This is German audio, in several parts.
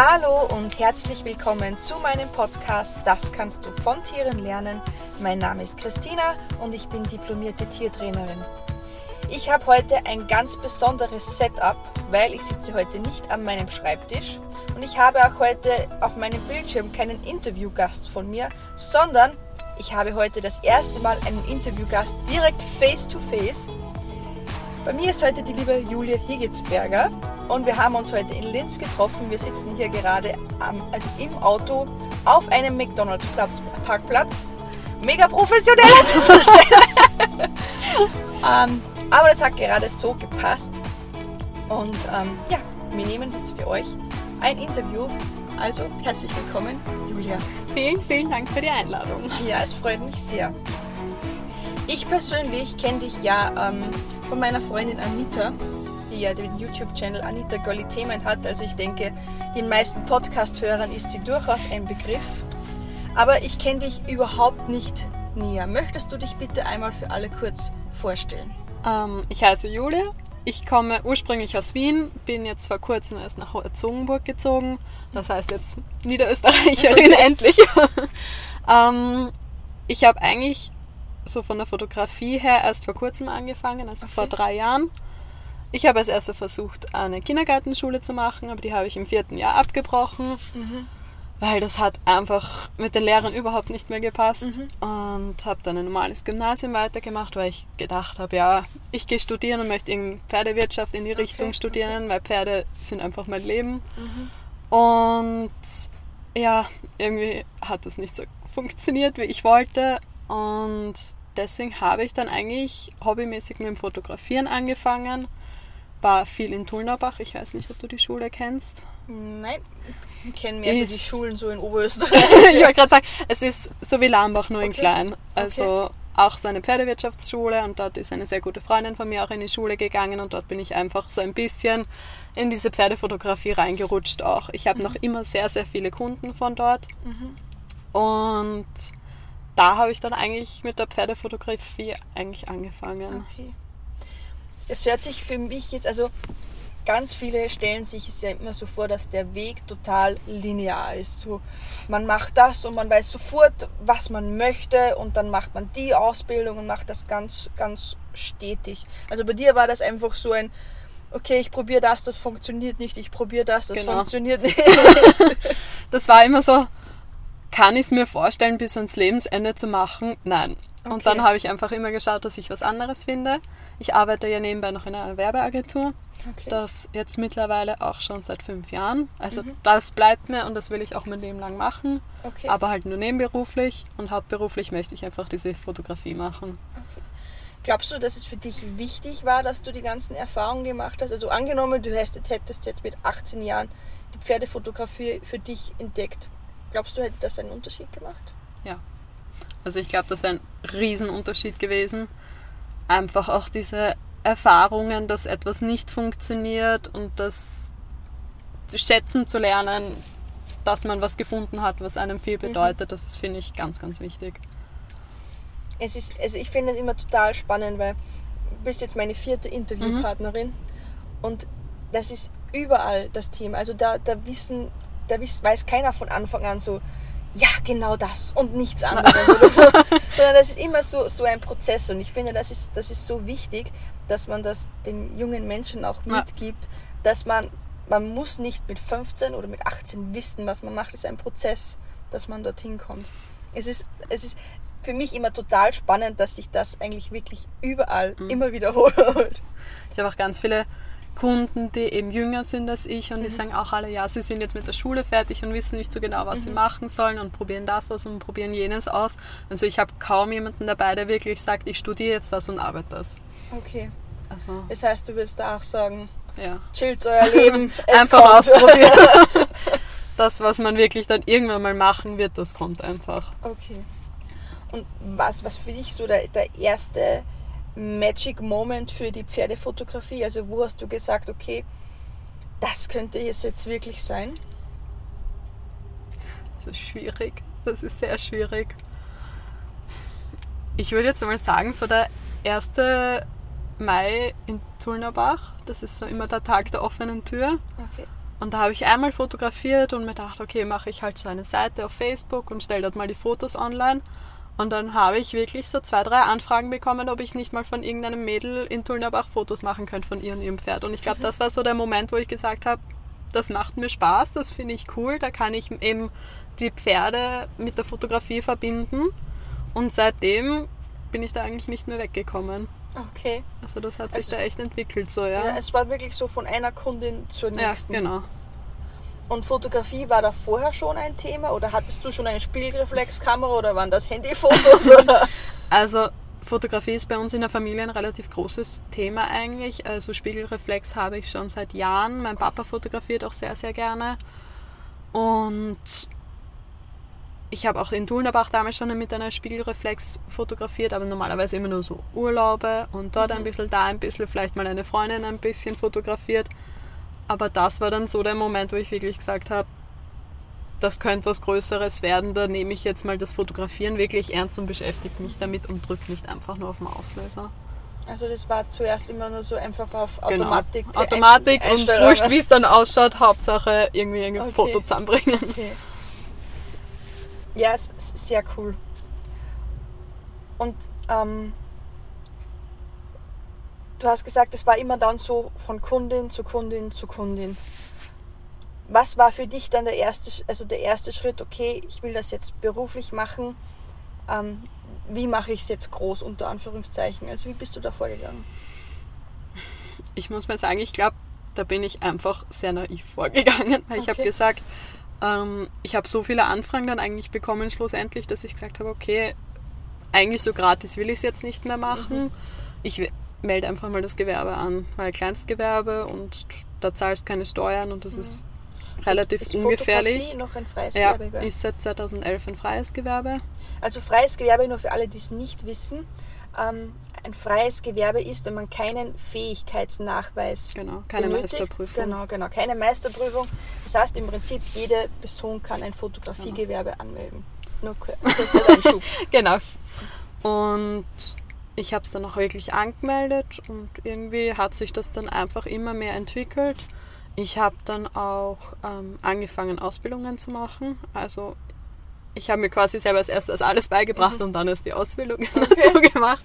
Hallo und herzlich willkommen zu meinem Podcast Das kannst du von Tieren lernen. Mein Name ist Christina und ich bin diplomierte Tiertrainerin. Ich habe heute ein ganz besonderes Setup, weil ich sitze heute nicht an meinem Schreibtisch und ich habe auch heute auf meinem Bildschirm keinen Interviewgast von mir, sondern ich habe heute das erste Mal einen Interviewgast direkt face to face. Bei mir ist heute die liebe Julia Higitzberger und wir haben uns heute in Linz getroffen. Wir sitzen hier gerade am, also im Auto auf einem McDonalds Parkplatz. Mega professionell an dieser Stelle. ähm, aber das hat gerade so gepasst. Und ähm, ja, wir nehmen jetzt für euch ein Interview. Also herzlich willkommen, Julia. Vielen, vielen Dank für die Einladung. Ja, es freut mich sehr. Ich persönlich kenne dich ja ähm, von meiner Freundin Anita, die ja den YouTube-Channel Anita Golli Themen hat. Also ich denke, den meisten Podcast-Hörern ist sie durchaus ein Begriff. Aber ich kenne dich überhaupt nicht näher. Möchtest du dich bitte einmal für alle kurz vorstellen? Ähm, ich heiße Julia. Ich komme ursprünglich aus Wien, bin jetzt vor kurzem erst nach Hoherzogenburg gezogen. Das heißt jetzt Niederösterreicherin endlich. ähm, ich habe eigentlich so von der Fotografie her erst vor kurzem angefangen, also okay. vor drei Jahren. Ich habe als erster versucht, eine Kindergartenschule zu machen, aber die habe ich im vierten Jahr abgebrochen. Mhm weil das hat einfach mit den Lehrern überhaupt nicht mehr gepasst mhm. und habe dann ein normales Gymnasium weitergemacht, weil ich gedacht habe, ja, ich gehe studieren und möchte in Pferdewirtschaft in die okay. Richtung studieren, okay. weil Pferde sind einfach mein Leben. Mhm. Und ja, irgendwie hat das nicht so funktioniert, wie ich wollte und deswegen habe ich dann eigentlich hobbymäßig mit dem Fotografieren angefangen. War viel in Tulnerbach, ich weiß nicht, ob du die Schule kennst. Nein, kennen mehr ist, so die Schulen so in Oberösterreich. ich wollte gerade sagen, es ist so wie Lambach, nur okay. in klein. Also okay. auch so eine Pferdewirtschaftsschule und dort ist eine sehr gute Freundin von mir auch in die Schule gegangen und dort bin ich einfach so ein bisschen in diese Pferdefotografie reingerutscht auch. Ich habe mhm. noch immer sehr, sehr viele Kunden von dort mhm. und da habe ich dann eigentlich mit der Pferdefotografie eigentlich angefangen. Okay. Es hört sich für mich jetzt, also ganz viele stellen sich es ja immer so vor, dass der Weg total linear ist. So, man macht das und man weiß sofort, was man möchte und dann macht man die Ausbildung und macht das ganz, ganz stetig. Also bei dir war das einfach so ein, okay, ich probiere das, das funktioniert nicht, ich probiere das, das genau. funktioniert nicht. das war immer so, kann ich es mir vorstellen, bis ans Lebensende zu machen? Nein. Okay. Und dann habe ich einfach immer geschaut, dass ich was anderes finde. Ich arbeite ja nebenbei noch in einer Werbeagentur Okay. Das jetzt mittlerweile auch schon seit fünf Jahren. Also mhm. das bleibt mir und das will ich auch mein Leben lang machen. Okay. Aber halt nur nebenberuflich und hauptberuflich möchte ich einfach diese Fotografie machen. Okay. Glaubst du, dass es für dich wichtig war, dass du die ganzen Erfahrungen gemacht hast? Also angenommen, du hättest jetzt mit 18 Jahren die Pferdefotografie für dich entdeckt. Glaubst du, hätte das einen Unterschied gemacht? Ja. Also ich glaube, das wäre ein Riesenunterschied gewesen. Einfach auch diese Erfahrungen, dass etwas nicht funktioniert und das schätzen zu lernen, dass man was gefunden hat, was einem viel mhm. bedeutet, mhm. das finde ich ganz, ganz wichtig. Es ist, also ich finde es immer total spannend, weil du bist jetzt meine vierte Interviewpartnerin mhm. und das ist überall das Thema. Also da, da wissen, da weiß keiner von Anfang an so, ja, genau das und nichts anderes oder so. Sondern das ist immer so, so ein Prozess und ich finde, das ist, das ist so wichtig, dass man das den jungen Menschen auch mitgibt, dass man, man muss nicht mit 15 oder mit 18 wissen, was man macht. Es ist ein Prozess, dass man dorthin kommt. Es ist, es ist für mich immer total spannend, dass sich das eigentlich wirklich überall mhm. immer wiederholt. Ich habe auch ganz viele Kunden, die eben jünger sind als ich und mhm. die sagen auch alle, ja, sie sind jetzt mit der Schule fertig und wissen nicht so genau, was mhm. sie machen sollen und probieren das aus und probieren jenes aus. Also ich habe kaum jemanden dabei, der wirklich sagt, ich studiere jetzt das und arbeite das. Okay. Also. Das heißt, du willst da auch sagen, ja. chillt euer Leben. einfach ausprobieren. das, was man wirklich dann irgendwann mal machen wird, das kommt einfach. Okay. Und was, was für dich so der, der erste Magic Moment für die Pferdefotografie? Also wo hast du gesagt, okay, das könnte es jetzt wirklich sein? Das ist schwierig. Das ist sehr schwierig. Ich würde jetzt mal sagen, so der 1. Mai in Zulnerbach, das ist so immer der Tag der offenen Tür. Okay. Und da habe ich einmal fotografiert und mir gedacht, okay, mache ich halt so eine Seite auf Facebook und stelle dort mal die Fotos online. Und dann habe ich wirklich so zwei, drei Anfragen bekommen, ob ich nicht mal von irgendeinem Mädel in Tulnerbach Fotos machen könnte von ihr und ihrem Pferd. Und ich glaube, das war so der Moment, wo ich gesagt habe, das macht mir Spaß, das finde ich cool, da kann ich eben die Pferde mit der Fotografie verbinden. Und seitdem bin ich da eigentlich nicht mehr weggekommen. Okay. Also das hat sich Also- da echt entwickelt so, ja. Ja, es war wirklich so von einer Kundin zur Ja, nächsten. genau. Und Fotografie war da vorher schon ein Thema oder hattest du schon eine Spiegelreflexkamera oder waren das Handyfotos? oder? Also Fotografie ist bei uns in der Familie ein relativ großes Thema eigentlich. Also Spiegelreflex habe ich schon seit Jahren. Mein Papa fotografiert auch sehr, sehr gerne. Und ich habe auch in Dulnerbach damals schon mit einer Spiegelreflex fotografiert, aber normalerweise immer nur so Urlaube und dort ein bisschen, da ein bisschen, vielleicht mal eine Freundin ein bisschen fotografiert. Aber das war dann so der Moment, wo ich wirklich gesagt habe, das könnte was Größeres werden, da nehme ich jetzt mal das Fotografieren wirklich ernst und beschäftige mich damit und drücke nicht einfach nur auf den Auslöser. Also das war zuerst immer nur so einfach auf Genau. Automatik. Automatik Einst- und wurscht, wie es dann ausschaut, Hauptsache irgendwie ein Okay. Foto zusammenbringen. Okay. Ja, es ist sehr cool. Und ähm, du hast gesagt, es war immer dann so von Kundin zu Kundin zu Kundin. Was war für dich dann der erste, also der erste Schritt? Okay, ich will das jetzt beruflich machen. Ähm, wie mache ich es jetzt groß unter Anführungszeichen? Also wie bist du da vorgegangen? Ich muss mal sagen, ich glaube, da bin ich einfach sehr naiv vorgegangen, weil ich habe Okay. gesagt, ähm, ich habe so viele Anfragen dann eigentlich bekommen schlussendlich, dass ich gesagt habe, okay, eigentlich so gratis will ich es jetzt nicht mehr machen. Ich we- melde einfach mal das Gewerbe an, weil Kleinstgewerbe und da zahlst keine Steuern und das ist relativ ist ungefährlich. Noch ein freies Ja, Gewerbe? ist seit 2011 ein freies Gewerbe. Also freies Gewerbe, nur für alle, die es nicht wissen. Ähm, ein freies Gewerbe ist, wenn man keinen Fähigkeitsnachweis Genau, keine benötigt. Meisterprüfung. Genau, genau, keine Meisterprüfung. Das heißt im Prinzip, jede Person kann ein Fotografiegewerbe anmelden. Nur kur- kurz als Einschub. Genau. Und ich habe es dann auch wirklich angemeldet und irgendwie hat sich das dann einfach immer mehr entwickelt. Ich habe dann auch ähm, angefangen, Ausbildungen zu machen. Also ich habe mir quasi selber als erstes alles beigebracht und dann erst die Ausbildung dazu gemacht.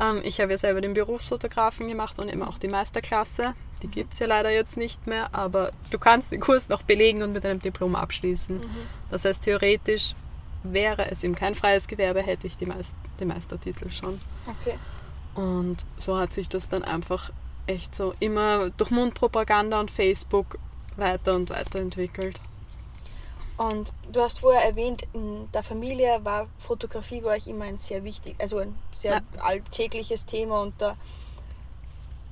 Ähm, ich habe ja selber den Berufsfotografen gemacht und eben auch die Meisterklasse. Die gibt es ja leider jetzt nicht mehr, aber du kannst den Kurs noch belegen und mit einem Diplom abschließen. Das heißt, theoretisch wäre es eben kein freies Gewerbe, hätte ich die Meist den Meistertitel schon. Okay. Und so hat sich das dann einfach echt so immer durch Mundpropaganda und Facebook weiter und weiter entwickelt. Und du hast vorher erwähnt, in der Familie war Fotografie bei euch immer ein sehr wichtig, also ein sehr alltägliches Thema. Und da,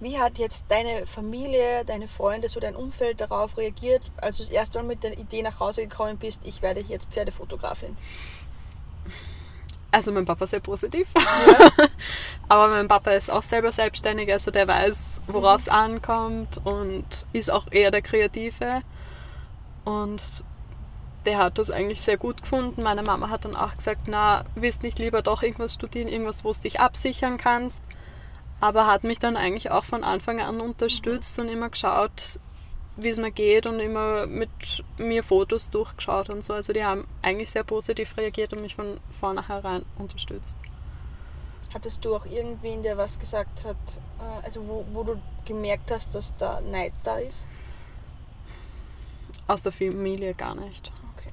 wie hat jetzt deine Familie, deine Freunde, so dein Umfeld darauf reagiert, als du das erste Mal mit der Idee nach Hause gekommen bist, ich werde jetzt Pferdefotografin? Also mein Papa sehr positiv. Aber mein Papa ist auch selber selbstständig, also der weiß, worauf es ankommt und ist auch eher der Kreative. Und der hat das eigentlich sehr gut gefunden. Meine Mama hat dann auch gesagt, na, willst nicht lieber doch irgendwas studieren, irgendwas, wo du dich absichern kannst. Aber hat mich dann eigentlich auch von Anfang an unterstützt und immer geschaut, wie es mir geht und immer mit mir Fotos durchgeschaut und so. Also die haben eigentlich sehr positiv reagiert und mich von vornherein unterstützt. Hattest du auch irgendwen, der was gesagt hat, äh, also wo, wo du gemerkt hast, dass da Neid da ist? Aus der Familie gar nicht. Okay.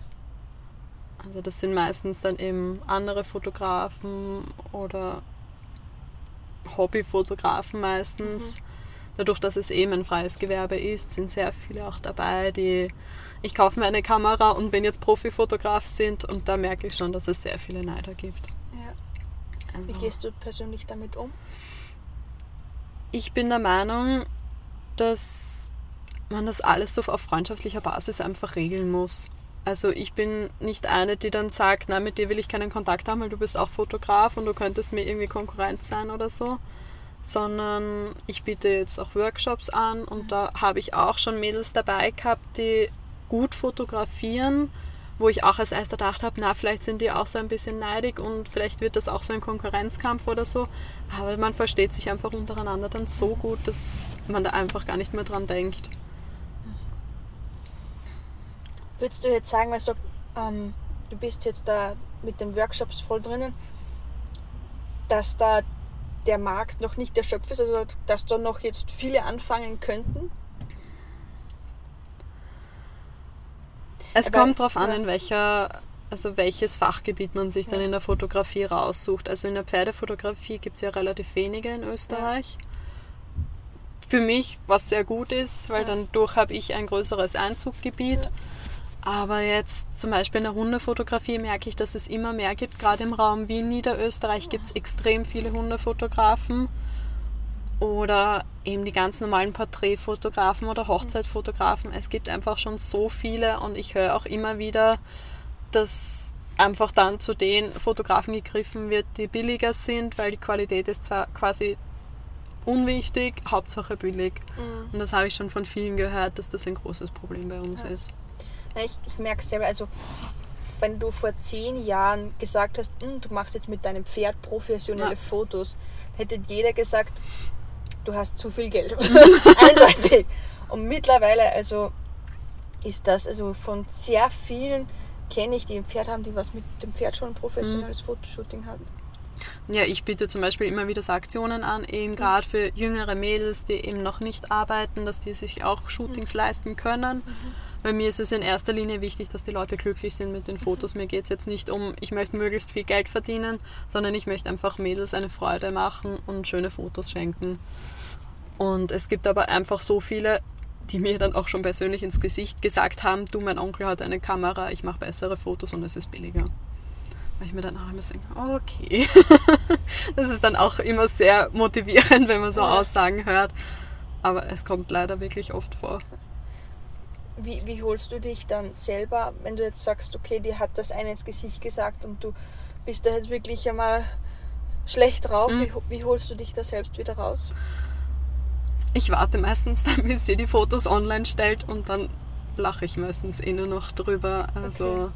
Also das sind meistens dann eben andere Fotografen oder Hobbyfotografen meistens. Dadurch, dass es eben ein freies Gewerbe ist, sind sehr viele auch dabei, die ich kaufe mir eine Kamera und bin jetzt Profifotograf sind und da merke ich schon, dass es sehr viele Neider gibt. Ja. Wie Also- gehst du persönlich damit um? Ich bin der Meinung, dass man das alles so auf freundschaftlicher Basis einfach regeln muss. Also ich bin nicht eine, die dann sagt, nein, mit dir will ich keinen Kontakt haben, weil du bist auch Fotograf und du könntest mir irgendwie Konkurrenz sein oder so. Sondern ich biete jetzt auch Workshops an und da habe ich auch schon Mädels dabei gehabt, die gut fotografieren, wo ich auch als erster gedacht habe, na, vielleicht sind die auch so ein bisschen neidig und vielleicht wird das auch so ein Konkurrenzkampf oder so. Aber man versteht sich einfach untereinander dann so gut, dass man da einfach gar nicht mehr dran denkt. Würdest du jetzt sagen, weil so, ähm, du bist jetzt da mit den Workshops voll drinnen, dass da der Markt noch nicht erschöpft ist, also dass da noch jetzt viele anfangen könnten? Es Aber- kommt darauf an, ja. in welcher, also welches Fachgebiet man sich dann Ja. in der Fotografie raussucht. Also in der Pferdefotografie gibt es ja relativ wenige in Österreich. Für mich, was sehr gut ist, weil Ja. dann durch habe ich ein größeres Einzuggebiet. Aber jetzt zum Beispiel in der Hundefotografie merke ich, dass es immer mehr gibt. Gerade im Raum Wien, Niederösterreich gibt es extrem viele Hundefotografen. Oder eben die ganz normalen Porträtfotografen oder Hochzeitfotografen. Es gibt einfach schon so viele und ich höre auch immer wieder, dass einfach dann zu den Fotografen gegriffen wird, die billiger sind, weil die Qualität ist zwar quasi unwichtig, Hauptsache billig. Mhm. Und das habe ich schon von vielen gehört, dass das ein großes Problem bei uns Ja. ist. Ich, ich merke es selber, also wenn du vor zehn Jahren gesagt hast, "Hm, du machst jetzt mit deinem Pferd professionelle Ja. Fotos, hätte jeder gesagt, du hast zu viel Geld. Eindeutig. Und mittlerweile, also ist das, also von sehr vielen kenne ich, die ein Pferd haben, die was mit dem Pferd schon ein professionelles Fotoshooting hatten. Ja, ich biete zum Beispiel immer wieder so Aktionen an, eben gerade für jüngere Mädels, die eben noch nicht arbeiten, dass die sich auch Shootings leisten können. Bei mir ist es in erster Linie wichtig, dass die Leute glücklich sind mit den Fotos. Mir geht es jetzt nicht um, ich möchte möglichst viel Geld verdienen, sondern ich möchte einfach Mädels eine Freude machen und schöne Fotos schenken. Und es gibt aber einfach so viele, die mir dann auch schon persönlich ins Gesicht gesagt haben, du, mein Onkel hat eine Kamera, ich mache bessere Fotos und es ist billiger. Weil ich mir dann auch immer denke, okay. das ist dann auch immer sehr motivierend, wenn man so. Aussagen hört. Aber es kommt leider wirklich oft vor. Wie, wie holst du dich dann selber, wenn du jetzt sagst, okay, dir hat das eine ins Gesicht gesagt und du bist da jetzt wirklich einmal schlecht drauf, Mhm. wie, wie holst du dich da selbst wieder raus? Ich warte meistens dann, bis sie die Fotos online stellt und dann lache ich meistens eh nur noch drüber. Also Okay.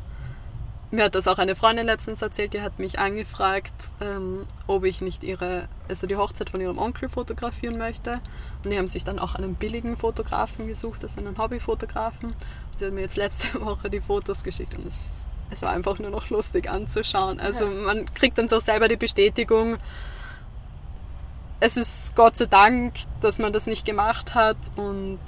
Mir hat das auch eine Freundin letztens erzählt, die hat mich angefragt, ähm, ob ich nicht ihre, also die Hochzeit von ihrem Onkel fotografieren möchte. Und die haben sich dann auch einen billigen Fotografen gesucht, also einen Hobbyfotografen. Und sie hat mir jetzt letzte Woche die Fotos geschickt und es, es war einfach nur noch lustig anzuschauen. Also Ja. man kriegt dann so selber die Bestätigung, es ist Gott sei Dank, dass man das nicht gemacht hat und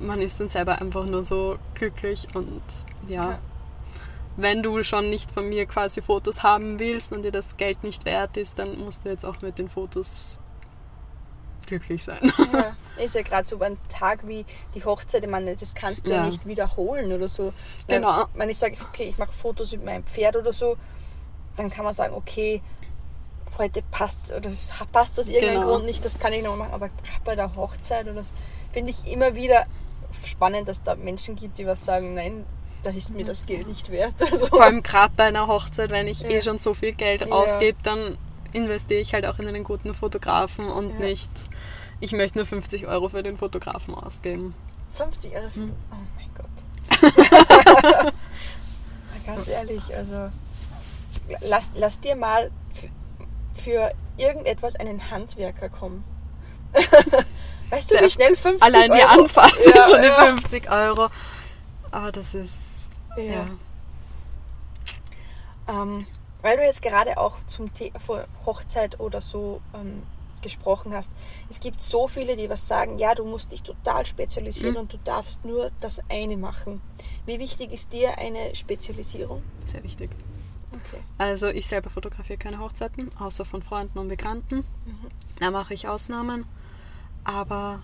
man ist dann selber einfach nur so glücklich und ja, Ja. wenn du schon nicht von mir quasi Fotos haben willst und dir das Geld nicht wert ist, dann musst du jetzt auch mit den Fotos glücklich sein. Ja, ist ja gerade so ein Tag wie die Hochzeit, ich meine, das kannst du ja, Ja. nicht wiederholen oder so. Weil, Genau. Wenn ich sage, okay, ich mache Fotos mit meinem Pferd oder so, dann kann man sagen, okay, heute passt oder passt aus irgendeinem Genau. Grund nicht, das kann ich noch machen, aber bei der Hochzeit oder so, finde ich immer wieder spannend, dass da Menschen gibt, die was sagen, nein, da ist mir das Geld nicht wert. Also, Vor allem gerade bei einer Hochzeit, wenn ich Ja. eh schon so viel Geld Ja. ausgebe, dann investiere ich halt auch in einen guten Fotografen und Ja. nicht, ich möchte nur 50 Euro für den Fotografen ausgeben. 50 Euro für, Hm. oh mein Gott. Ganz ehrlich, also lass, lass dir mal für, für irgendetwas einen Handwerker kommen. weißt du, wie schnell 50 Allein die Euro... Anfahrt Ja, sind schon die ja. 50 Euro. Aber das ist, Ja. ja. Ähm, weil du jetzt gerade auch zum Thema Hochzeit oder so ähm, gesprochen hast. Es gibt so viele, die was sagen, ja, du musst dich total spezialisieren Mhm. und du darfst nur das eine machen. Wie wichtig ist dir eine Spezialisierung? sehr wichtig. Okay. Also ich selber fotografiere keine Hochzeiten, außer von Freunden und Bekannten. Da mache ich Ausnahmen. Aber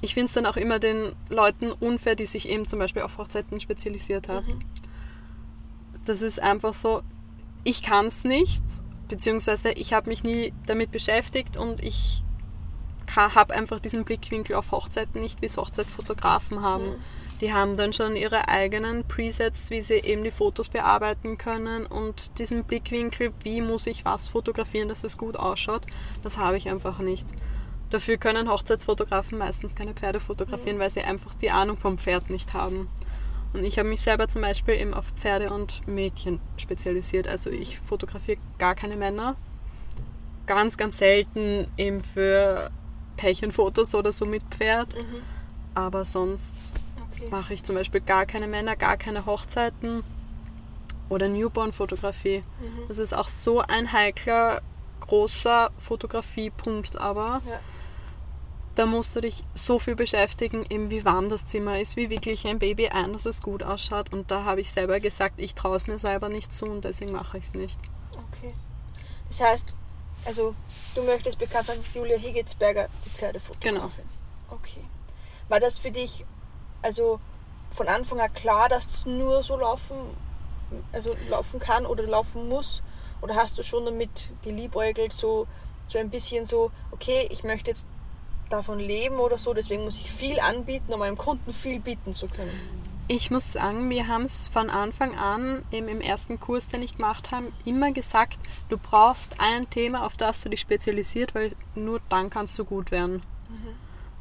ich finde es dann auch immer den Leuten unfair, die sich eben zum Beispiel auf Hochzeiten spezialisiert haben. Mhm. Das ist einfach so, ich kann es nicht, beziehungsweise ich habe mich nie damit beschäftigt und ich habe einfach diesen Blickwinkel auf Hochzeiten nicht, wie es Hochzeitfotografen haben. Mhm. Die haben dann schon ihre eigenen Presets, wie sie eben die Fotos bearbeiten können und diesen Blickwinkel, wie muss ich was fotografieren, dass es gut ausschaut, das habe ich einfach nicht. Dafür können Hochzeitsfotografen meistens keine Pferde fotografieren, weil sie einfach die Ahnung vom Pferd nicht haben. Und ich habe mich selber zum Beispiel eben auf Pferde und Mädchen spezialisiert. Also ich fotografiere gar keine Männer. Ganz, ganz selten eben für Pärchenfotos oder so mit Pferd. Mhm. Aber sonst okay. mache ich zum Beispiel gar keine Männer, gar keine Hochzeiten oder Newborn-Fotografie. Mhm. Das ist auch so ein heikler, großer Fotografiepunkt, aber ja. Da musst du dich so viel beschäftigen, eben wie warm das Zimmer ist, wie wirklich ein Baby ein, dass es gut ausschaut. Und da habe ich selber gesagt, ich traue es mir selber nicht zu und deswegen mache ich es nicht. Okay. Das heißt, also du möchtest bekannt sein, Julia Higgetsberger, die Pferdefotografin. Genau. Okay. War das für dich also von Anfang an klar, dass es nur so laufen, also laufen kann oder laufen muss? Oder hast du schon damit geliebäugelt, so, so ein bisschen so, okay, ich möchte jetzt davon leben oder so, deswegen muss ich viel anbieten, um meinem Kunden viel bieten zu können? Ich muss sagen, wir haben es von Anfang an im, im ersten Kurs, den ich gemacht habe, immer gesagt, du brauchst ein Thema, auf das du dich spezialisiert, weil nur dann kannst du gut werden. Mhm.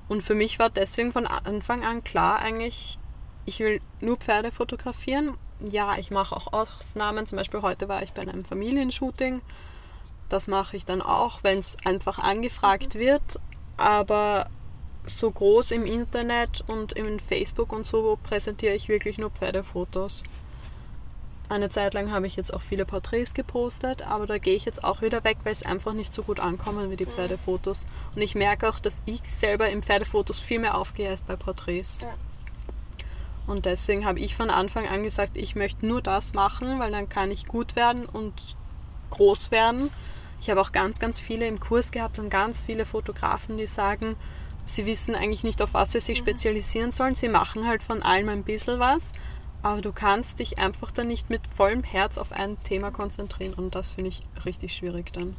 Und für mich war deswegen von Anfang an klar eigentlich, ich will nur Pferde fotografieren. Ja, ich mache auch Ausnahmen. Zum Beispiel heute war ich bei einem Familienshooting. Das mache ich dann auch, wenn es einfach angefragt mhm. wird. Aber so groß im Internet und in Facebook und so präsentiere ich wirklich nur Pferdefotos. Eine Zeit lang habe ich jetzt auch viele Porträts gepostet, aber da gehe ich jetzt auch wieder weg, weil es einfach nicht so gut ankommen wie die mhm. Pferdefotos. Und ich merke auch, dass ich selber in Pferdefotos viel mehr aufgehe als bei Porträts. Ja. Und deswegen habe ich von Anfang an gesagt, ich möchte nur das machen, weil dann kann ich gut werden und groß werden. Ich habe auch ganz, ganz viele im Kurs gehabt und ganz viele Fotografen, die sagen, sie wissen eigentlich nicht, auf was sie sich mhm. spezialisieren sollen. Sie machen halt von allem ein bisschen was aber du kannst dich einfach dann nicht mit vollem Herz auf ein Thema konzentrieren und das finde ich richtig schwierig dann.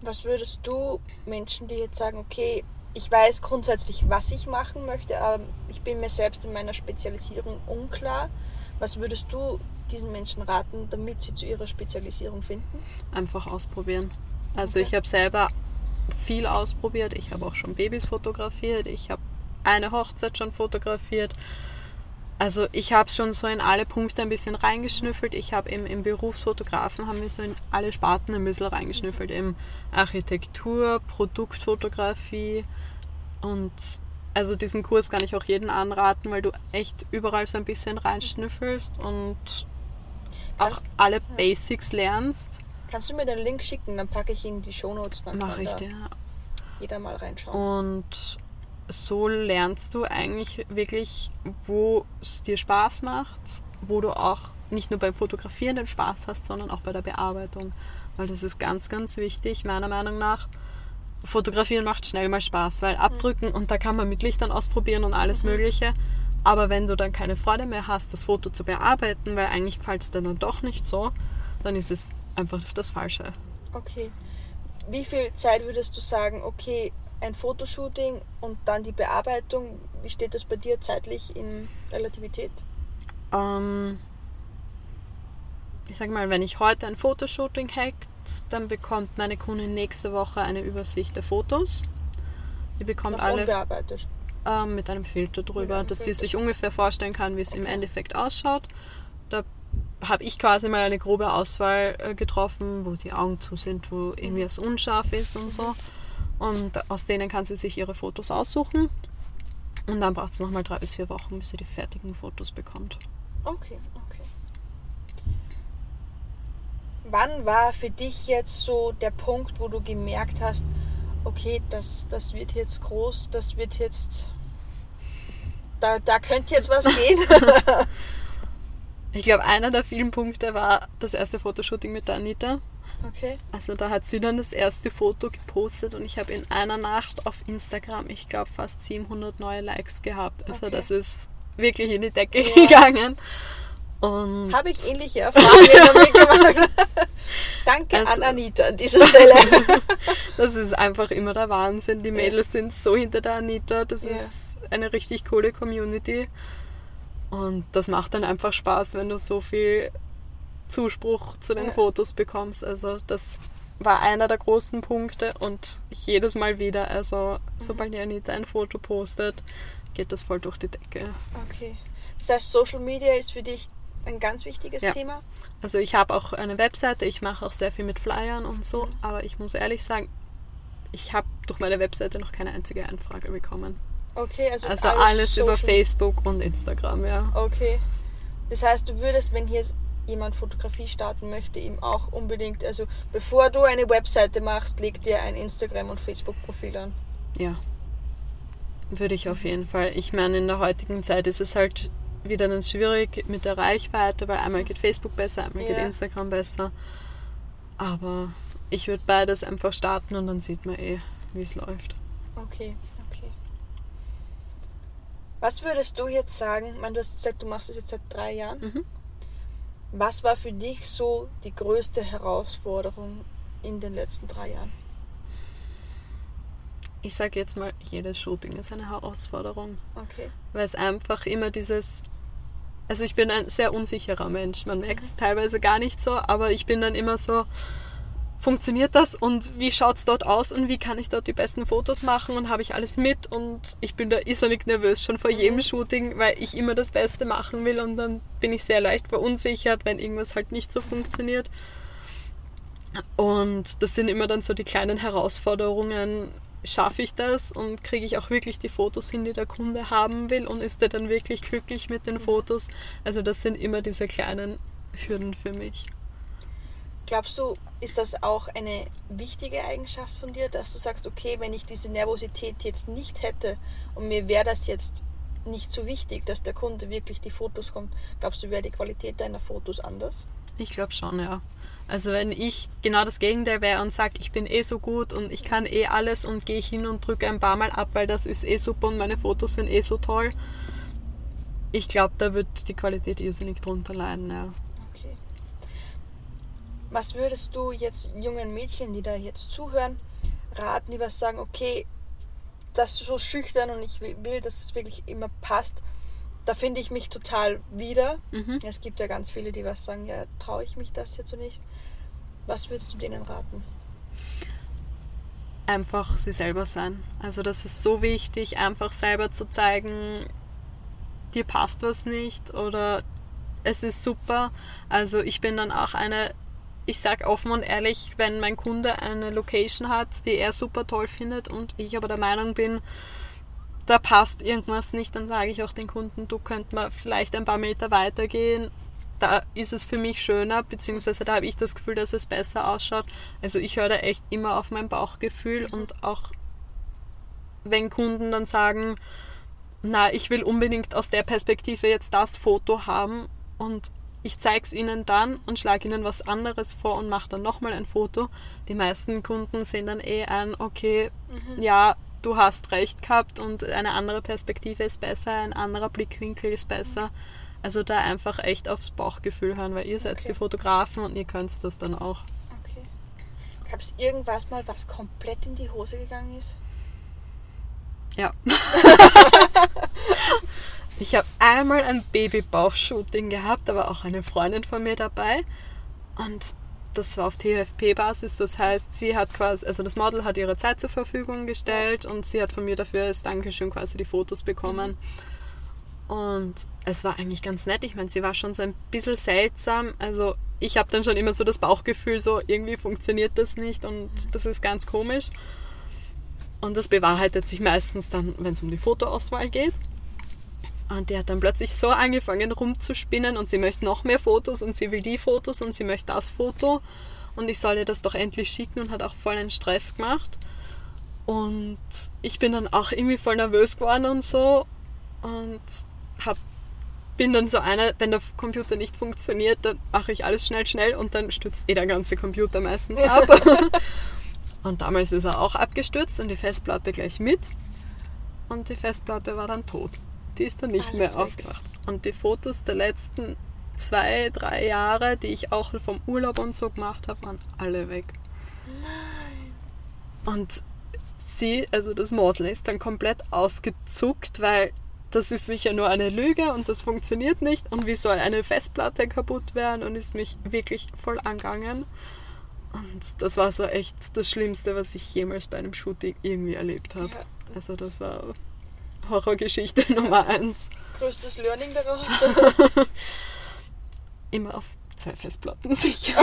Was würdest du Menschen, die jetzt sagen, okay, ich weiß grundsätzlich, was ich machen möchte, aber ich bin mir selbst in meiner Spezialisierung unklar, was würdest du diesen Menschen raten, damit sie zu ihrer Spezialisierung finden? Einfach ausprobieren. Also okay. ich habe selber viel ausprobiert. Ich habe auch schon Babys fotografiert. Ich habe eine Hochzeit schon fotografiert. Also ich habe schon so in alle Punkte ein bisschen reingeschnüffelt. Ich habe im, im Berufsfotografen haben wir so in alle Sparten ein bisschen reingeschnüffelt. Im Architektur, Produktfotografie und also diesen Kurs kann ich auch jedem anraten, weil du echt überall so ein bisschen reinschnüffelst und auch alle Basics lernst. Kannst du mir den Link schicken, dann packe ich ihn in die Shownotes. Dann Mach ich dir. Jeder mal reinschauen. Und so lernst du eigentlich wirklich, wo es dir Spaß macht, wo du auch nicht nur beim Fotografieren den Spaß hast, sondern auch bei der Bearbeitung. Weil das ist ganz, ganz wichtig, meiner Meinung nach. Fotografieren macht schnell mal Spaß, weil abdrücken und da kann man mit Lichtern ausprobieren und alles mhm. Mögliche. Aber wenn du dann keine Freude mehr hast, das Foto zu bearbeiten, weil eigentlich gefällt es dir dann doch nicht so, dann ist es einfach das Falsche. Okay. Wie viel Zeit würdest du sagen, okay, ein Fotoshooting und dann die Bearbeitung. Wie steht das bei dir zeitlich in Relativität? Ähm, ich sag mal, wenn ich heute ein Fotoshooting dann bekommt meine Kundin nächste Woche eine Übersicht der Fotos. Die bekommt Noch alle unbearbeitet. Ähm, mit einem Filter drüber, einem dass Filter. sie sich ungefähr vorstellen kann, wie es okay. im Endeffekt ausschaut. Da habe ich quasi mal eine grobe Auswahl äh, getroffen, wo die Augen zu sind, wo irgendwie es unscharf ist und so. Und aus denen kann sie sich ihre Fotos aussuchen. Und dann braucht es nochmal drei bis vier Wochen, bis sie die fertigen Fotos bekommt. Okay, okay. Wann war für dich jetzt so der Punkt, wo du gemerkt hast, okay, das, das wird jetzt groß, das wird jetzt. Da, da könnte jetzt was gehen? ich glaube, einer der vielen Punkte war das erste Fotoshooting mit der Anita. Okay. Also da hat sie dann das erste Foto gepostet und ich habe in einer Nacht auf Instagram, ich glaube, fast 700 neue Likes gehabt. Also okay. das ist wirklich in die Decke ja. gegangen. Und habe ich ähnliche Erfahrungen damit gemacht. Danke also, an Anita an dieser Stelle. das ist einfach immer der Wahnsinn. Die Mädels ja. sind so hinter der Anita. Das ja. ist eine richtig coole Community. Und das macht dann einfach Spaß, wenn du so viel Zuspruch zu den ja. Fotos bekommst. Also das war einer der großen Punkte und jedes Mal wieder, also mhm. sobald die Anita ein Foto postet, geht das voll durch die Decke. Okay. Das heißt, Social Media ist für dich ein ganz wichtiges ja. Thema? Also ich habe auch eine Webseite, ich mache auch sehr viel mit Flyern und so, mhm. aber ich muss ehrlich sagen, ich habe durch meine Webseite noch keine einzige Anfrage bekommen. Okay, also, Also alles über Social- Facebook und Instagram, ja. Okay. Das heißt, du würdest, wenn hier jemand Fotografie starten möchte, ihm auch unbedingt, also bevor du eine Webseite machst, leg dir ein Instagram- und Facebook-Profil an. Ja. Würde ich auf jeden Fall. Ich meine, in der heutigen Zeit ist es halt wieder dann schwierig mit der Reichweite, weil einmal geht Facebook besser, einmal geht Ja. Instagram besser. Aber ich würde beides einfach starten und dann sieht man eh, wie es läuft. Okay, okay. Was würdest du jetzt sagen? Ich meine, du hast gesagt, du machst es jetzt seit drei Jahren. Mhm. Was war für dich so die größte Herausforderung in den letzten drei Jahren? Ich sage jetzt mal, jedes Shooting ist eine Herausforderung, Okay. weil es einfach immer dieses also ich bin ein sehr unsicherer Mensch. Man merkt es teilweise gar nicht so, aber ich bin dann immer so, funktioniert das und wie schaut es dort aus und wie kann ich dort die besten Fotos machen und habe ich alles mit und ich bin da irrsinnig nervös schon vor jedem Shooting, weil ich immer das Beste machen will und dann bin ich sehr leicht verunsichert, wenn irgendwas halt nicht so funktioniert. Und das sind immer dann so die kleinen Herausforderungen. Schaffe ich das und kriege ich auch wirklich die Fotos hin, die der Kunde haben will und ist er dann wirklich glücklich mit den Fotos? Also das sind immer diese kleinen Hürden für mich. Glaubst du, ist das auch eine wichtige Eigenschaft von dir, dass du sagst, okay, wenn ich diese Nervosität jetzt nicht hätte und mir wäre das jetzt nicht so wichtig, dass der Kunde wirklich die Fotos kommt, glaubst du, wäre die Qualität deiner Fotos anders? Ich glaube schon, ja. Also wenn ich genau das Gegenteil wäre und sage, ich bin eh so gut und ich kann eh alles und gehe hin und drücke ein paar Mal ab, weil das ist eh super und meine Fotos sind eh so toll. Ich glaube, da wird die Qualität irrsinnig drunter leiden, ja. Okay. Was würdest du jetzt jungen Mädchen, die da jetzt zuhören, raten, die was sagen, okay, das ist so schüchtern und ich will, will, dass es wirklich immer passt. Da finde ich mich total wieder. Mhm. Es gibt ja ganz viele, die was sagen, ja, traue ich mich das jetzt so nicht. Was würdest du denen raten? Einfach sie selber sein. Also das ist so wichtig, einfach selber zu zeigen, dir passt was nicht oder es ist super. Also ich bin dann auch eine, ich sag offen und ehrlich, wenn mein Kunde eine Location hat, die er super toll findet und ich aber der Meinung bin, da passt irgendwas nicht, dann sage ich auch den Kunden, du könnt mal vielleicht ein paar Meter weitergehen. Da ist es für mich schöner, beziehungsweise da habe ich das Gefühl, dass es besser ausschaut. Also ich höre da echt immer auf mein Bauchgefühl und auch wenn Kunden dann sagen, na, ich will unbedingt aus der Perspektive jetzt das Foto haben und ich zeige es ihnen dann und schlage ihnen was anderes vor und mache dann nochmal ein Foto. Die meisten Kunden sehen dann eh ein, okay, ja, du hast recht gehabt und eine andere Perspektive ist besser, ein anderer Blickwinkel ist besser. Also da einfach echt aufs Bauchgefühl hören, weil ihr seid Okay. die Fotografen und ihr könnt das dann auch. Okay. Gab es irgendwas mal, was komplett in die Hose gegangen ist? Ja. ich habe einmal ein Babybauch-Shooting gehabt, da war auch eine Freundin von mir dabei. Und das war auf TFP-Basis, das heißt, sie hat quasi, also das Model hat ihre Zeit zur Verfügung gestellt und sie hat von mir dafür als Dankeschön quasi die Fotos bekommen. Und es war eigentlich ganz nett. Ich meine, sie war schon so ein bisschen seltsam. Also ich habe dann schon immer so das Bauchgefühl, so irgendwie funktioniert das nicht und das ist ganz komisch. Und das bewahrheitet sich meistens dann, wenn es um die Fotoauswahl geht. Und die hat dann plötzlich so angefangen rumzuspinnen und sie möchte noch mehr Fotos und sie will die Fotos und sie möchte das Foto. Und ich soll ihr das doch endlich schicken und hat auch voll einen Stress gemacht. Und ich bin dann auch irgendwie voll nervös geworden und so. Und hab, bin dann so einer, wenn der Computer nicht funktioniert, dann mache ich alles schnell, schnell und dann stürzt eh der ganze Computer meistens ab. Und damals ist er auch abgestürzt und die Festplatte gleich mit. Und die Festplatte war dann tot. Die ist dann nicht Alles mehr weg. aufgewacht. Und die Fotos der letzten zwei, drei Jahre, die ich auch vom Urlaub und so gemacht habe, waren alle weg. Nein. Und sie, also das Model, ist dann komplett ausgezuckt, weil das ist sicher nur eine Lüge und das funktioniert nicht. Und wie soll eine Festplatte kaputt werden? Und ist mich wirklich voll angegangen. Und das war so echt das Schlimmste, was ich jemals bei einem Shooting irgendwie erlebt habe. Ja. Also das war Horrorgeschichte Nummer eins. Größtes Learning daraus? Immer auf zwei Festplatten sicher.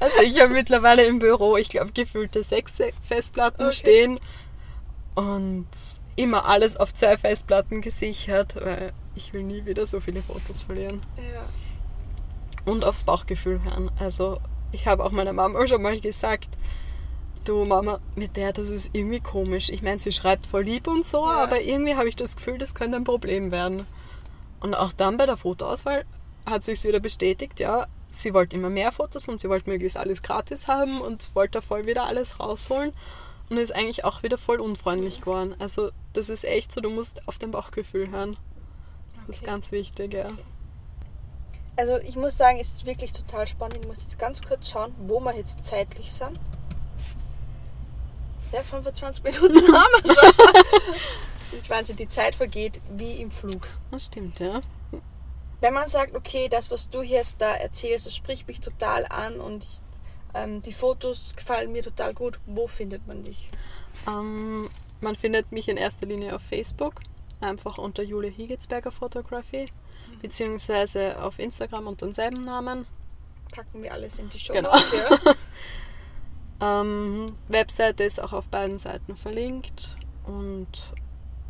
also ich habe mittlerweile im Büro, ich glaube, gefühlte sechs Festplatten Okay. stehen. Und immer alles auf zwei Festplatten gesichert, weil ich will nie wieder so viele Fotos verlieren. Ja. Und aufs Bauchgefühl hören. Also ich habe auch meiner Mama schon mal gesagt, du Mama, mit der, das ist irgendwie komisch. Ich meine, sie schreibt voll lieb und so, Ja. aber irgendwie habe ich das Gefühl, das könnte ein Problem werden. Und auch dann bei der Fotoauswahl hat sich wieder bestätigt, ja, sie wollte immer mehr Fotos und sie wollte möglichst alles gratis haben und wollte voll wieder alles rausholen und ist eigentlich auch wieder voll unfreundlich geworden. Also das ist echt so, du musst auf dein Bauchgefühl hören. Das ist Okay. ganz wichtig, ja. Also ich muss sagen, es ist wirklich total spannend. Ich muss jetzt ganz kurz schauen, wo wir jetzt zeitlich sind. Ja, 25 Minuten haben wir schon. Das ist Wahnsinn, die Zeit vergeht wie im Flug. Das stimmt, ja. Wenn man sagt, okay, das, was du jetzt da erzählst, das spricht mich total an und ich, ähm, die Fotos gefallen mir total gut, wo findet man dich? Ähm, man findet mich in erster Linie auf Facebook, einfach unter Julia Hiegetsberger Photography, beziehungsweise auf Instagram unter demselben Namen. Packen wir alles in die Show Genau. Notes, ja? Ähm, Webseite ist auch auf beiden Seiten verlinkt und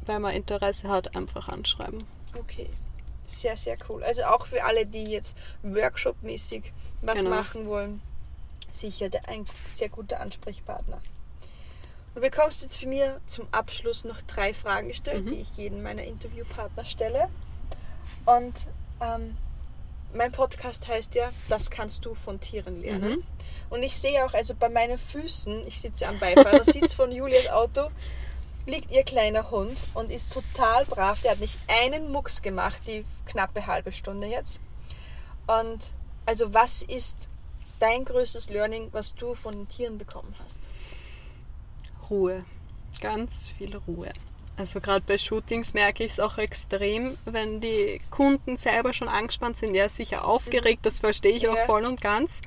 wenn man Interesse hat, einfach anschreiben. Okay. Sehr, sehr cool. Also auch für alle, die jetzt Workshop-mäßig was Genau. machen wollen, sicher der, ein sehr guter Ansprechpartner. Du bekommst jetzt für mir zum Abschluss noch drei Fragen gestellt, Mhm. die ich jedem meiner Interviewpartner stelle. Und ähm, mein Podcast heißt ja, das kannst du von Tieren lernen. Mhm. Und ich sehe auch, also bei meinen Füßen, ich sitze am Beifahrersitz von Julias Auto, liegt ihr kleiner Hund und ist total brav. Der hat nicht einen Mucks gemacht, die knappe halbe Stunde jetzt. Und also was ist dein größtes Learning, was du von den Tieren bekommen hast? Ruhe. Ganz viel Ruhe. Also gerade bei Shootings merke ich es auch extrem, wenn die Kunden selber schon angespannt sind, ja sicher aufgeregt, das verstehe ich auch Ja. voll und ganz.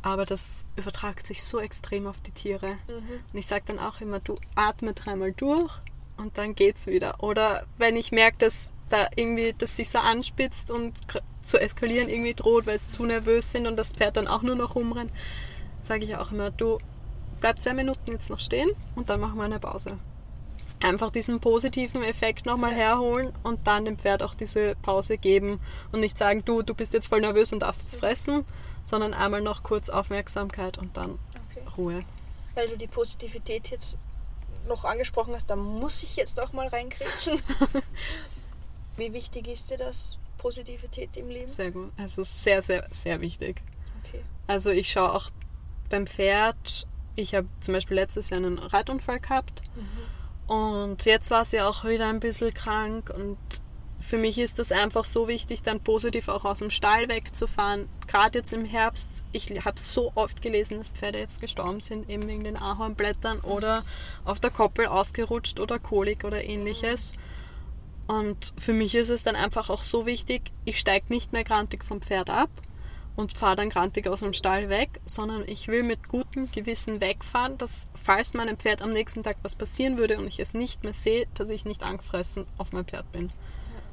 Aber das übertragt sich so extrem auf die Tiere. Mhm. Und ich sage dann auch immer, du atme dreimal durch und dann geht's wieder. Oder wenn ich merke, dass da irgendwie das sich so anspitzt und zu eskalieren irgendwie droht, weil sie zu nervös sind und das Pferd dann auch nur noch rumrennt, sage ich auch immer, du bleib zwei Minuten jetzt noch stehen und dann machen wir eine Pause. Einfach diesen positiven Effekt nochmal herholen und dann dem Pferd auch diese Pause geben und nicht sagen, du, du bist jetzt voll nervös und darfst jetzt fressen, sondern einmal noch kurz Aufmerksamkeit und dann Okay. Ruhe. Weil du die Positivität jetzt noch angesprochen hast, da muss ich jetzt auch mal reinkritschen. Wie wichtig ist dir das, Positivität im Leben? Sehr gut. Also sehr, sehr, sehr wichtig. Okay. Also ich schaue auch beim Pferd, ich habe zum Beispiel letztes Jahr einen Reitunfall gehabt und jetzt war sie auch wieder ein bisschen krank und für mich ist das einfach so wichtig, dann positiv auch aus dem Stall wegzufahren. Gerade jetzt im Herbst, ich habe so oft gelesen, dass Pferde jetzt gestorben sind, eben wegen den Ahornblättern oder auf der Koppel ausgerutscht oder Kolik oder ähnliches. Und für mich ist es dann einfach auch so wichtig, ich steige nicht mehr grantig vom Pferd ab und fahre dann grantig aus dem Stall weg, sondern ich will mit gutem Gewissen wegfahren, dass falls meinem Pferd am nächsten Tag was passieren würde und ich es nicht mehr sehe, dass ich nicht angefressen auf mein Pferd bin.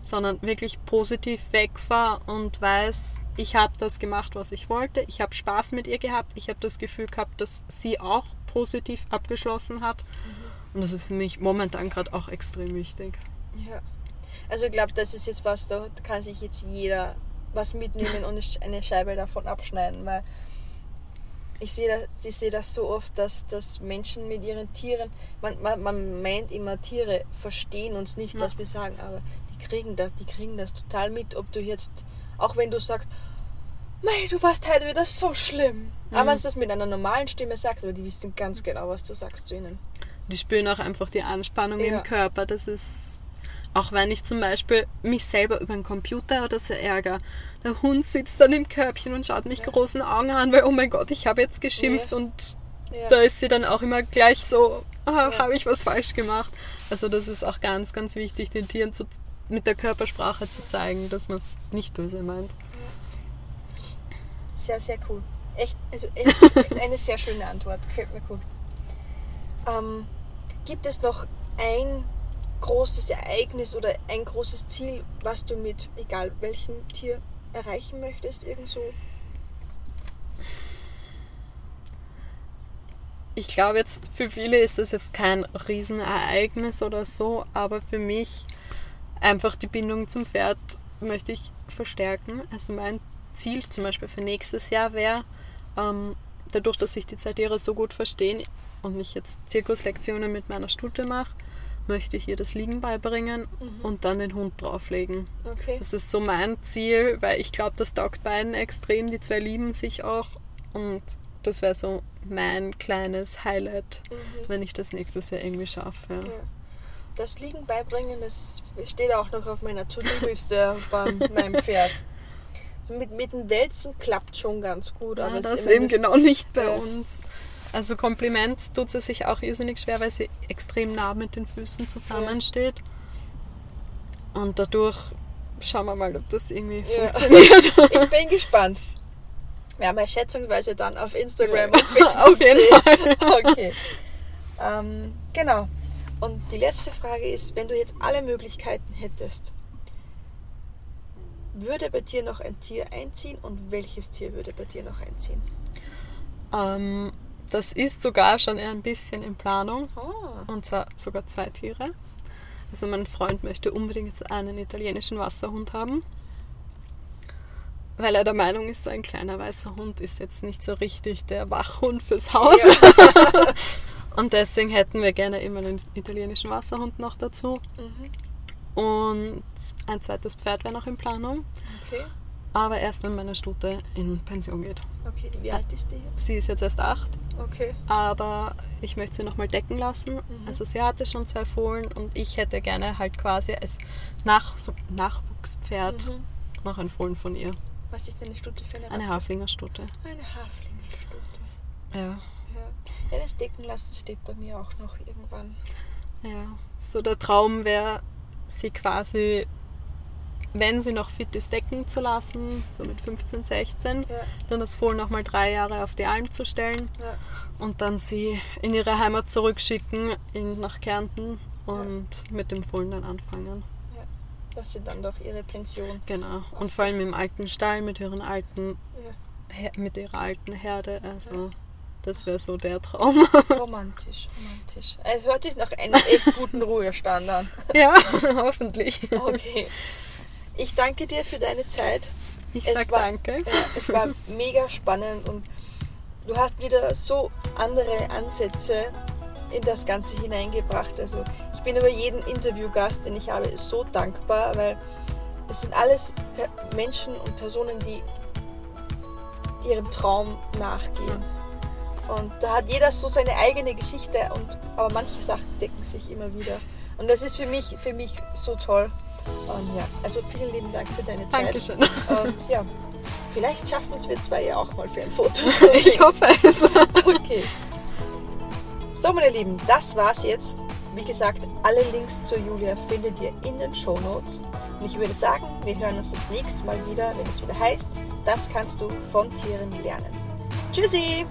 Sondern wirklich positiv wegfahre und weiß, ich habe das gemacht, was ich wollte, ich habe Spaß mit ihr gehabt, ich habe das Gefühl gehabt, dass sie auch positiv abgeschlossen hat. Und das ist für mich momentan gerade auch extrem wichtig. Ja. Also ich glaube, das ist jetzt was, da kann sich jetzt jeder was mitnehmen und eine Scheibe davon abschneiden, weil ich sehe das, ich sehe das so oft, dass, dass Menschen mit ihren Tieren, man, man, man meint immer, Tiere verstehen uns nicht, Ja. was wir sagen, aber die kriegen das, die kriegen das total mit, ob du jetzt, auch wenn du sagst, Mei, du warst heute wieder so schlimm. Aber Mhm. wenn du das mit einer normalen Stimme sagst, aber die wissen ganz genau, was du sagst zu ihnen. Die spüren auch einfach die Anspannung Ja. im Körper. Das ist, auch wenn ich zum Beispiel mich selber über den Computer oder so ärgere, der Hund sitzt dann im Körbchen und schaut mich Ja. großen Augen an, weil, oh mein Gott, ich habe jetzt geschimpft Ja. und Ja. da ist sie dann auch immer gleich so, Ja. habe ich was falsch gemacht. Also das ist auch ganz, ganz wichtig, den Tieren zu, mit der Körpersprache zu zeigen, dass man es nicht böse meint. Sehr, sehr cool. Echt, also echt eine sehr schöne Antwort. Gefällt mir gut. Ähm, gibt es noch ein großes Ereignis oder ein großes Ziel, was du mit egal welchem Tier erreichen möchtest? Irgend so? ich glaube jetzt, für viele ist das jetzt kein Riesenereignis oder so, aber für mich einfach die Bindung zum Pferd möchte ich verstärken. Also mein Ziel zum Beispiel für nächstes Jahr wäre, ähm, dadurch, dass sich die Zeitiere so gut verstehen und ich jetzt Zirkuslektionen mit meiner Stute mache, möchte ich ihr das Liegen beibringen Mhm. und dann den Hund drauflegen. Okay. Das ist so mein Ziel, weil ich glaube, das taugt beiden extrem. Die zwei lieben sich auch und das wäre so mein kleines Highlight, Mhm. wenn ich das nächstes Jahr irgendwie schaffe. Ja. Ja. Das Liegen beibringen, das steht auch noch auf meiner To-Do-Liste bei meinem Pferd. So mit, mit dem Wälzen klappt schon ganz gut. aber Ja, es das immer eben genau nicht bei uns. Also Kompliment tut sie sich auch irrsinnig schwer, weil sie extrem nah mit den Füßen zusammensteht. Und dadurch schauen wir mal, ob das irgendwie Ja. funktioniert. Ich bin gespannt. Wir haben ja schätzungsweise dann auf Instagram Ja. und Facebook Auf jeden sehen. Okay. Ähm, genau. Und die letzte Frage ist, wenn du jetzt alle Möglichkeiten hättest, würde bei dir noch ein Tier einziehen und welches Tier würde bei dir noch einziehen? ähm, das ist sogar schon eher ein bisschen in Planung. Oh. Und zwar sogar zwei Tiere. Also mein Freund möchte unbedingt einen italienischen Wasserhund haben. Weil er der Meinung ist, so ein kleiner weißer Hund ist jetzt nicht so richtig der Wachhund fürs Haus. Und deswegen hätten wir gerne immer einen italienischen Wasserhund noch dazu. Mhm. Und ein zweites Pferd wäre noch in Planung. Okay. Aber erst, wenn meine Stute in Pension geht. Okay. Wie alt ist die jetzt? Sie ist jetzt erst acht, Okay. aber ich möchte sie nochmal decken lassen. Mhm. Also sie hatte schon zwei Fohlen und ich hätte gerne halt quasi als Nach so Nachwuchspferd Mhm. noch ein Fohlen von ihr. Was ist eine Stute für eine Eine Rasse? Haflingerstute. Eine Haflingerstute. Ja. Ja. ja, das Decken lassen steht bei mir auch noch irgendwann. ja. So der Traum wäre, sie quasi, wenn sie noch fit ist, decken zu lassen, so mit 15, 16. Ja, Dann das Fohlen nochmal drei Jahre auf die Alm zu stellen ja. und dann sie in ihre Heimat zurückschicken, in, nach Kärnten und mit dem Fohlen dann anfangen. ja. Dass sie dann doch ihre Pension. Genau. Und vor allem im alten Stall mit ihren alten, Ja. Mit ihrer alten Herde. Also das wäre so der Traum. Romantisch, romantisch. Es hört sich nach einem echt guten Ruhestand an. ja, hoffentlich. Okay. Ich danke dir für deine Zeit. Ich Es sag war- danke. Ja, es war mega spannend und du hast wieder so andere Ansätze in das Ganze hineingebracht. Also ich bin über jeden Interviewgast, den ich habe, so dankbar, weil es sind alles Menschen und Personen, die ihrem Traum nachgehen. Und da hat jeder so seine eigene Geschichte und aber manche Sachen decken sich immer wieder. Und das ist für mich, für mich so toll. Und ja, also vielen lieben Dank für deine Zeit. Dankeschön. Und ja, vielleicht schaffen es wir zwei ja auch mal für ein Ich Fotoshooting. hoffe es. Okay. So, meine Lieben, das war's jetzt. Wie gesagt, alle Links zur Julia findet ihr in den Show Notes. Und ich würde sagen, wir hören uns das nächste Mal wieder, wenn es wieder heißt, das kannst du von Tieren lernen. Tschüssi!